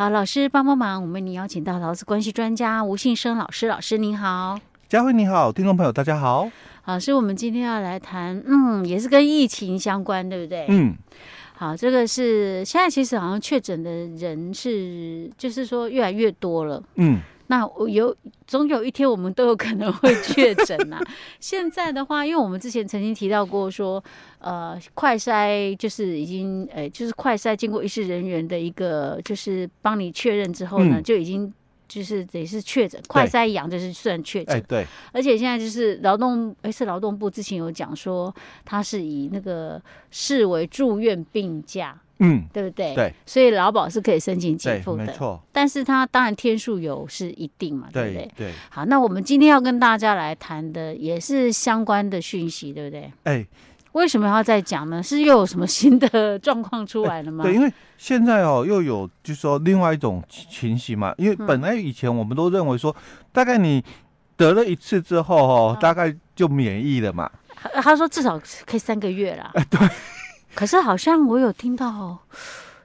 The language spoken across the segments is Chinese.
好，老师帮帮忙，我们为你邀请到劳资关系专家吴信生老师，老师您好，佳慧你好，听众朋友大家好，老师，我们今天要来谈，嗯，也是跟疫情相关，对不对？嗯，好，这个是现在其实好像确诊的人是，就是说越来越多了，嗯。那我有总有一天我们都有可能会 确诊呐。现在的话，因为我们之前曾经提到过说，呃，快筛就是已经，呃，就是快筛经过医师人员的一个，就是帮你确认之后呢，嗯、就已经就是得是确诊，快筛阳就是算确诊。哎，对。而且现在就是劳动，哎，是劳动部之前有讲说，它是以那个视为住院病假。嗯，对不对？对，所以劳保是可以申请给付的，没错。但是它当然天数有是一定嘛，对不对？对。好，那我们今天要跟大家来谈的也是相关的讯息，对不对？哎，为什么要再讲呢？是又有什么新的状况出来了吗？对，因为现在哦又有就是说另外一种情形嘛，因为本来以前我们都认为说，嗯、大概你得了一次之后哦，大概就免疫了嘛。他说至少可以三个月啦。哎，对。可是好像我有听到，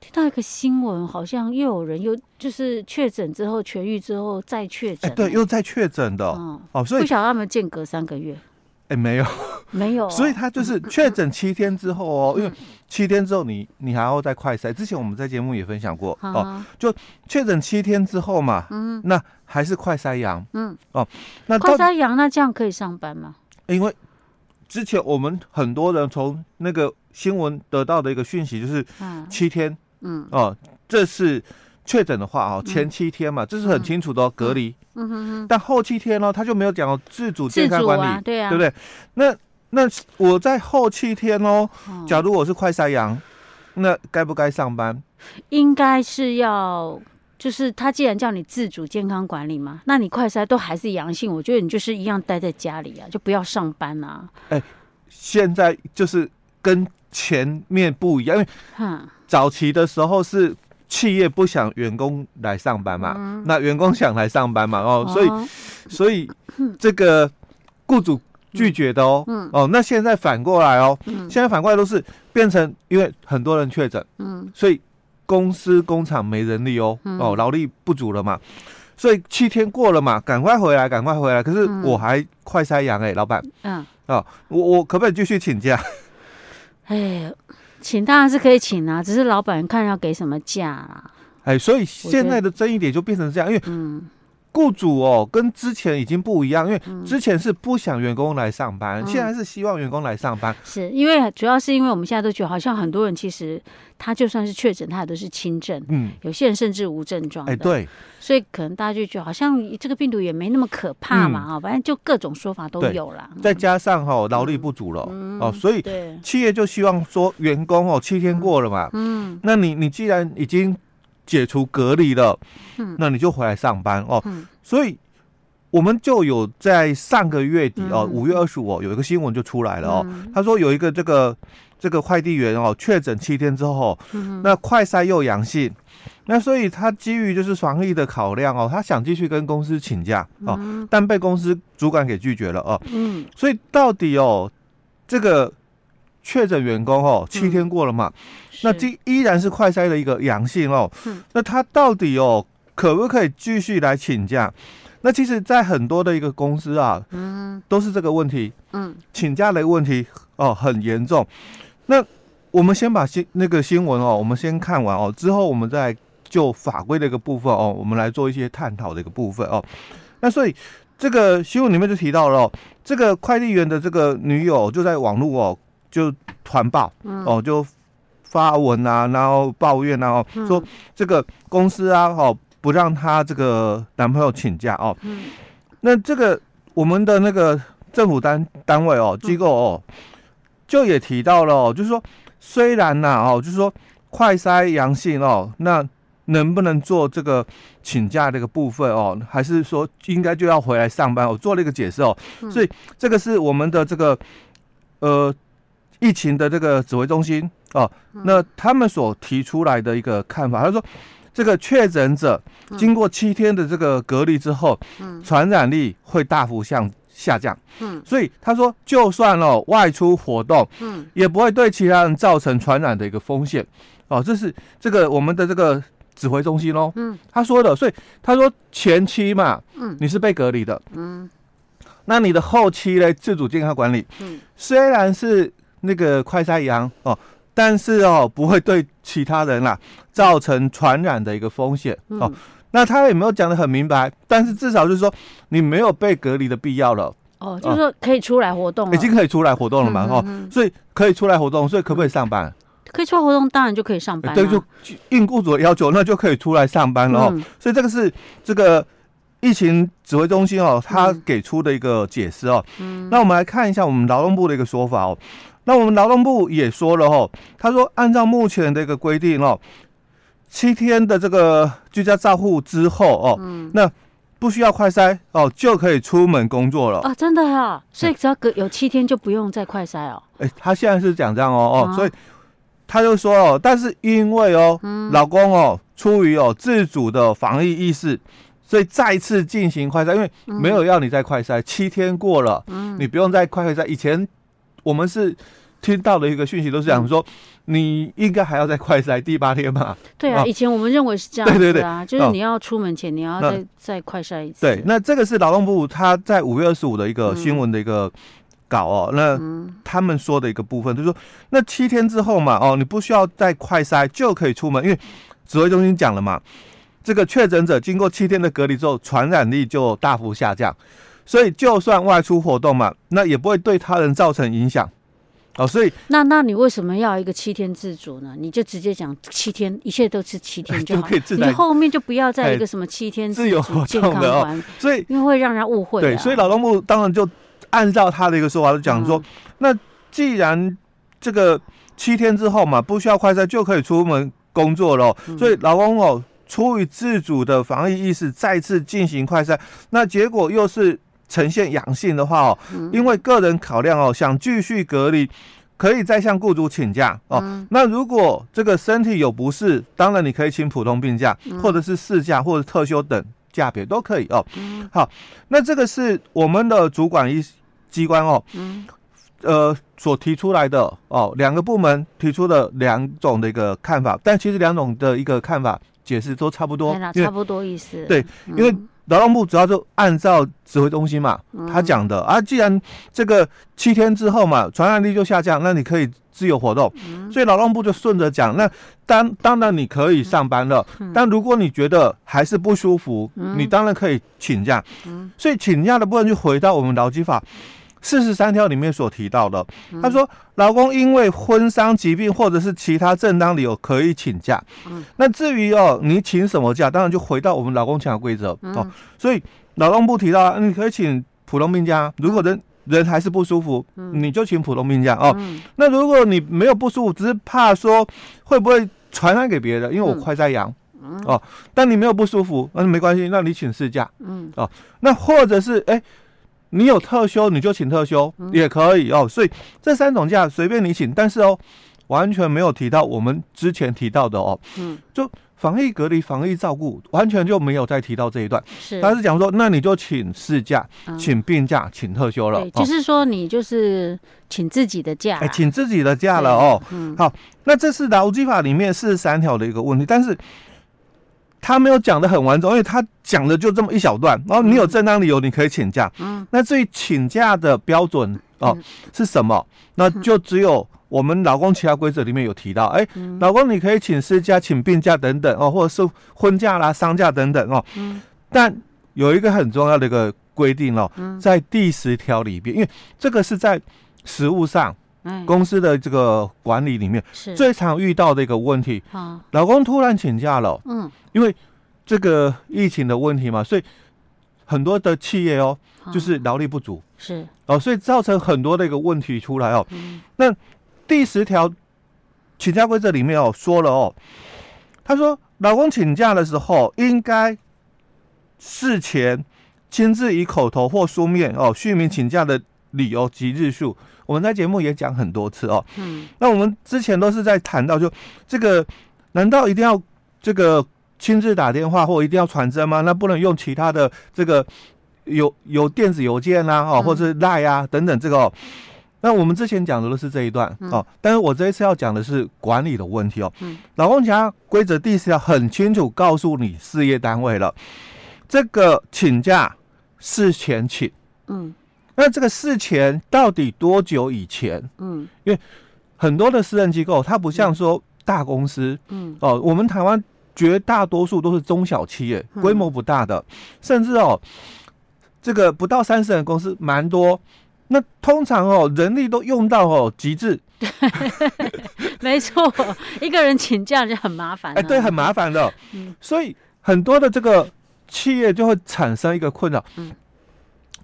听到一个新闻，好像又有人又就是确诊之后痊愈之后再确诊，对，又再确诊的，嗯、哦，所以不晓得他们间隔三个月，哎，没有，没有、哦，所以他就是确诊七天之后哦，因为七天之后你你还要再快筛，之前我们在节目也分享过、嗯、哦，就确诊七天之后嘛，嗯，那还是快筛阳，嗯，哦，那快筛阳，那这样可以上班吗？因为之前我们很多人从那个。新闻得到的一个讯息就是七天，嗯，嗯哦，这是确诊的话哦，前七天嘛，嗯、这是很清楚的、哦、隔离，嗯哼哼，但后七天呢、哦，他就没有讲自主健康管理，啊对啊，对不对？那那我在后七天哦，假如我是快筛阳，那该不该上班？应该是要，就是他既然叫你自主健康管理嘛，那你快筛都还是阳性，我觉得你就是一样待在家里啊，就不要上班啊。哎，现在就是跟。前面不一样，因为早期的时候是企业不想员工来上班嘛，嗯、那员工想来上班嘛，哦，所以所以这个雇主拒绝的哦，嗯、哦，那现在反过来哦，嗯、现在反过来都是变成因为很多人确诊，嗯，所以公司工厂没人力哦，嗯、哦，劳力不足了嘛，所以七天过了嘛，赶快回来，赶快回来，可是我还快塞阳哎，老板，嗯，哦，我我可不可以继续请假？哎，请当然是可以请啊，只是老板看要给什么价啊。哎，所以现在的争议点就变成这样，因为嗯。雇主哦，跟之前已经不一样，因为之前是不想员工来上班，嗯、现在是希望员工来上班。是因为主要是因为我们现在都觉得，好像很多人其实他就算是确诊，他也都是轻症，嗯，有些人甚至无症状。哎，对，所以可能大家就觉得好像这个病毒也没那么可怕嘛，啊、嗯，反正就各种说法都有了。再加上哈、哦，劳力不足了，嗯、哦，所以企业就希望说员工哦，七天过了嘛，嗯，那你你既然已经。解除隔离了，嗯，那你就回来上班哦。嗯，所以我们就有在上个月底哦，五月二十五有一个新闻就出来了哦。他说有一个这个这个快递员哦，确诊七天之后，那快筛又阳性，那所以他基于就是防疫的考量哦，他想继续跟公司请假哦，但被公司主管给拒绝了哦。嗯，所以到底哦，这个。确诊员工哦，七天过了嘛，嗯、那这依然是快筛的一个阳性哦。嗯、那他到底哦，可不可以继续来请假？那其实，在很多的一个公司啊，嗯，都是这个问题，嗯，请假的问题哦，很严重。那我们先把新那个新闻哦，我们先看完哦，之后我们再就法规的一个部分哦，我们来做一些探讨的一个部分哦。那所以这个新闻里面就提到了哦，这个快递员的这个女友就在网络哦。就团报哦，就发文啊，然后抱怨啊，哦，说这个公司啊，哦，不让他这个男朋友请假哦。那这个我们的那个政府单单位哦，机构哦，就也提到了哦，就是说虽然呐哦，就是说快筛阳性哦，那能不能做这个请假这个部分哦，还是说应该就要回来上班？我做了一个解释哦，所以这个是我们的这个呃。疫情的这个指挥中心哦，那他们所提出来的一个看法，他说，这个确诊者经过七天的这个隔离之后，传染力会大幅向下降。嗯，所以他说，就算哦外出活动，嗯。也不会对其他人造成传染的一个风险。哦，这是这个我们的这个指挥中心喽。嗯，他说的，所以他说前期嘛，嗯，你是被隔离的，嗯，那你的后期嘞，自主健康管理，嗯，虽然是那个快筛阳哦，但是哦，不会对其他人啦造成传染的一个风险哦。那他也没有讲的很明白，但是至少就是说你没有被隔离的必要了。哦，就是说可以出来活动，已经可以出来活动了嘛？哦，所以可以出来活动，所以可不可以上班？可以出来活动，当然就可以上班。对，就应雇主的要求，那就可以出来上班了。哦，所以这个是这个疫情指挥中心哦，他给出的一个解释哦。嗯，那我们来看一下我们劳动部的一个说法哦。那我们劳动部也说了哦，他说按照目前的一个规定哦，七天的这个居家照护之后哦，嗯，那不需要快筛哦，就可以出门工作了。啊，真的啊，所以只要隔有七天就不用再快筛哦。哎，他现在是讲这样哦哦，所以。他就说哦，但是因为哦，嗯、老公哦，出于哦自主的防疫意识，所以再次进行快筛，因为没有要你再快筛，嗯、七天过了，嗯，你不用再快筛。以前我们是听到的一个讯息都是讲说，嗯、你应该还要再快筛第八天嘛？对啊，哦、以前我们认为是这样子啊，对对对，就是你要出门前你要再、哦、再快筛一次。对，那这个是劳动部他在五月二十五的一个新闻的一个。嗯搞哦，那他们说的一个部分就是说，那七天之后嘛，哦，你不需要再快筛就可以出门，因为指挥中心讲了嘛，这个确诊者经过七天的隔离之后，传染力就大幅下降，所以就算外出活动嘛，那也不会对他人造成影响哦。所以那那你为什么要一个七天自主呢？你就直接讲七天，一切都是七天就好，就可以自你后面就不要再一个什么七天自由健康的哦。所以因为会让人误会。对，所以劳动部当然就。按照他的一个说法，就讲说，那既然这个七天之后嘛，不需要快筛就可以出门工作了，所以劳工哦，出于自主的防疫意识，再次进行快筛，那结果又是呈现阳性的话哦，因为个人考量哦，想继续隔离，可以再向雇主请假哦。那如果这个身体有不适，当然你可以请普通病假，或者是事假或者特休等假别都可以哦。好，那这个是我们的主管医。机关哦，嗯，呃，所提出来的哦，两个部门提出的两种的一个看法，但其实两种的一个看法解释都差不多，差不多意思。对，因为劳动部主要就按照指挥中心嘛，他讲的。啊，既然这个七天之后嘛，传染力就下降，那你可以自由活动，所以劳动部就顺着讲，那当当然你可以上班了，但如果你觉得还是不舒服，你当然可以请假，所以请假的部分就回到我们劳基法。四十三条里面所提到的，他说，劳工因为婚丧疾病或者是其他正当理由可以请假。那至于哦，你请什么假，当然就回到我们老公请假规则哦。所以劳动部提到，你可以请普通病假，如果人人还是不舒服，你就请普通病假哦。那如果你没有不舒服，只是怕说会不会传染给别人，因为我快在阳哦，但你没有不舒服，那没关系，那你请事假。嗯哦，那或者是哎。你有特休，你就请特休也可以哦。所以这三种假随便你请，但是哦，完全没有提到我们之前提到的哦。嗯，就防疫隔离、防疫照顾，完全就没有再提到这一段。是，他是讲说，那你就请事假、请病假、请特休了。就是说你就是请自己的假，哎，请自己的假了哦。嗯，好，那这是劳基法里面四十三条的一个问题，但是。他没有讲的很完整，因为他讲的就这么一小段。然后你有正当理由，你可以请假。嗯，那至于请假的标准哦是什么？那就只有我们劳工其他规则里面有提到。哎，老公你可以请事假、请病假等等哦，或者是婚假啦、丧假等等哦。嗯，但有一个很重要的一个规定哦，在第十条里边，因为这个是在实务上。公司的这个管理里面，是最常遇到的一个问题。好，老公突然请假了，嗯，因为这个疫情的问题嘛，所以很多的企业哦，就是劳力不足，是哦，所以造成很多的一个问题出来哦。那第十条请假规则里面哦说了哦，他说老公请假的时候，应该事前亲自以口头或书面哦续明请假的理由及日数。我们在节目也讲很多次哦，嗯，那我们之前都是在谈到，就这个难道一定要这个亲自打电话或一定要传真吗？那不能用其他的这个有有电子邮件啊，哦，或者是赖啊等等这个哦。那我们之前讲的都是这一段、嗯、哦，但是我这一次要讲的是管理的问题哦。嗯，劳工请假规则第四条很清楚告诉你事业单位了，这个请假事前请，嗯，那这个事前到底多久以前？嗯，因为很多的私人机构，它不像说大公司，嗯，哦，我们台湾绝大多数都是中小企业，规模不大的，甚至哦，这个不到三十人公司蛮多。那通常哦，人力都用到哦极致，没错，一个人请假就很麻烦。哎，对，很麻烦的。嗯，所以很多的这个企业就会产生一个困扰。嗯，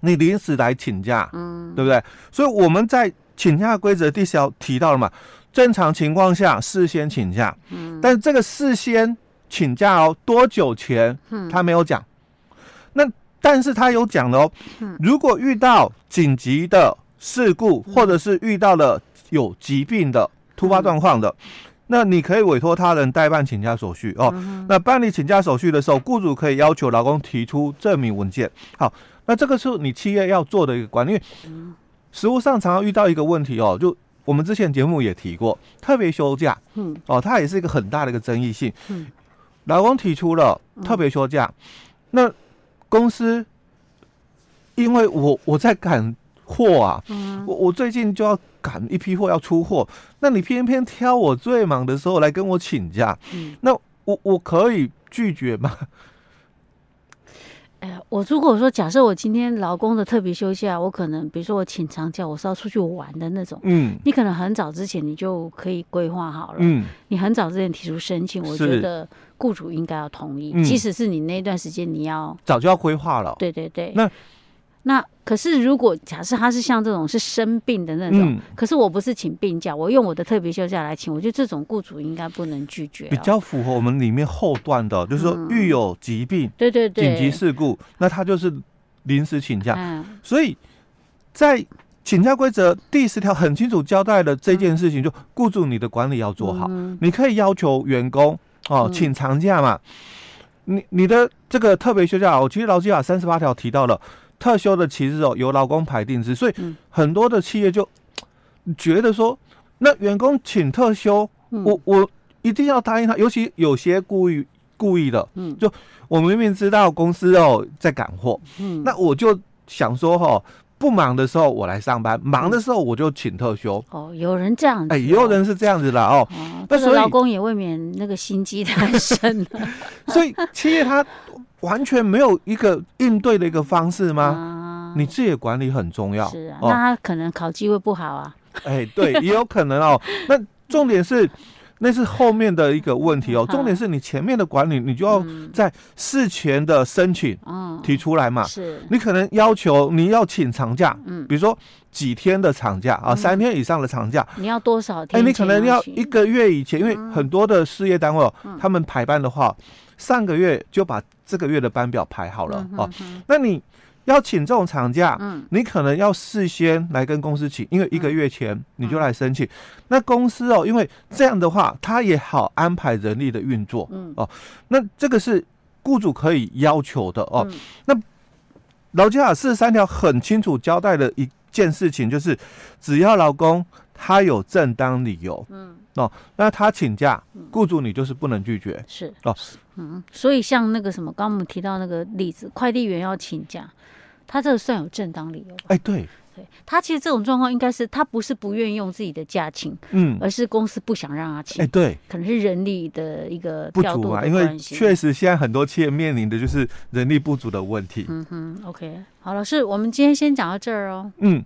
你临时来请假，嗯，对不对？所以我们在请假规则第十条提到了嘛，正常情况下事先请假。嗯，但是这个事先请假哦，多久前？嗯，他没有讲。那。但是他有讲的哦，如果遇到紧急的事故，或者是遇到了有疾病的突发状况的，那你可以委托他人代办请假手续哦。那办理请假手续的时候，雇主可以要求劳工提出证明文件。好，那这个是你企业要做的一个管理。因为实务上常常遇到一个问题哦，就我们之前节目也提过，特别休假，嗯，哦，它也是一个很大的一个争议性。劳工提出了特别休假，那。公司，因为我我在赶货啊，嗯、我我最近就要赶一批货要出货，那你偏偏挑我最忙的时候来跟我请假，嗯、那我我可以拒绝吗？哎，我如果说假设我今天劳工的特别休假，我可能比如说我请长假，我是要出去玩的那种，嗯，你可能很早之前你就可以规划好了，嗯，你很早之前提出申请，我觉得。雇主应该要同意，即使是你那段时间你要早就要规划了。对对对。那那可是如果假设他是像这种是生病的那种，可是我不是请病假，我用我的特别休假来请，我觉得这种雇主应该不能拒绝。比较符合我们里面后段的，就是说遇有疾病，对对对，紧急事故，那他就是临时请假。所以在请假规则第十条很清楚交代的这件事情，就雇主你的管理要做好，你可以要求员工。哦，请长假嘛？你你的这个特别休假，我其实劳基法三十八条提到了特休的期日哦，由劳工排定之，所以很多的企业就觉得说，那员工请特休，我我一定要答应他，尤其有些故意故意的，嗯就我明明知道公司哦在赶货，嗯那我就想说哈。不忙的时候我来上班，忙的时候我就请特休。哦，有人这样子，哦，哎，也有人是这样子的哦。但是老公也未免那个心机太深了。所以企业他完全没有一个应对的一个方式吗？啊、你自己的管理很重要。是啊，哦、那他可能考机会不好啊。哎，对，也有可能哦。那重点是。那是后面的一个问题哦，重点是你前面的管理，你就要在事前的申请提出来嘛。是，你可能要求你要请长假，嗯，比如说几天的长假啊，三天以上的长假，你要多少天？哎，你可能要一个月以前，因为很多的事业单位哦，他们排班的话，上个月就把这个月的班表排好了哦，那你。要请这种长假，嗯，你可能要事先来跟公司请，因为一个月前你就来申请。嗯、那公司哦，因为这样的话，他也好安排人力的运作，嗯哦，那这个是雇主可以要求的哦。嗯、那劳基法四十三条很清楚交代的一件事情，就是只要劳工他有正当理由，嗯哦，那他请假，雇主你就是不能拒绝，是哦，嗯，所以像那个什么，刚刚我们提到那个例子，快递员要请假。他这个算有正当理由。哎，对，对他其实这种状况应该是他不是不愿意用自己的假请，嗯，而是公司不想让他请。哎，对，可能是人力的一个不足啊，因为确实现在很多企业面临的就是人力不足的问题。嗯哼，OK，好，老师，我们今天先讲到这儿哦。嗯。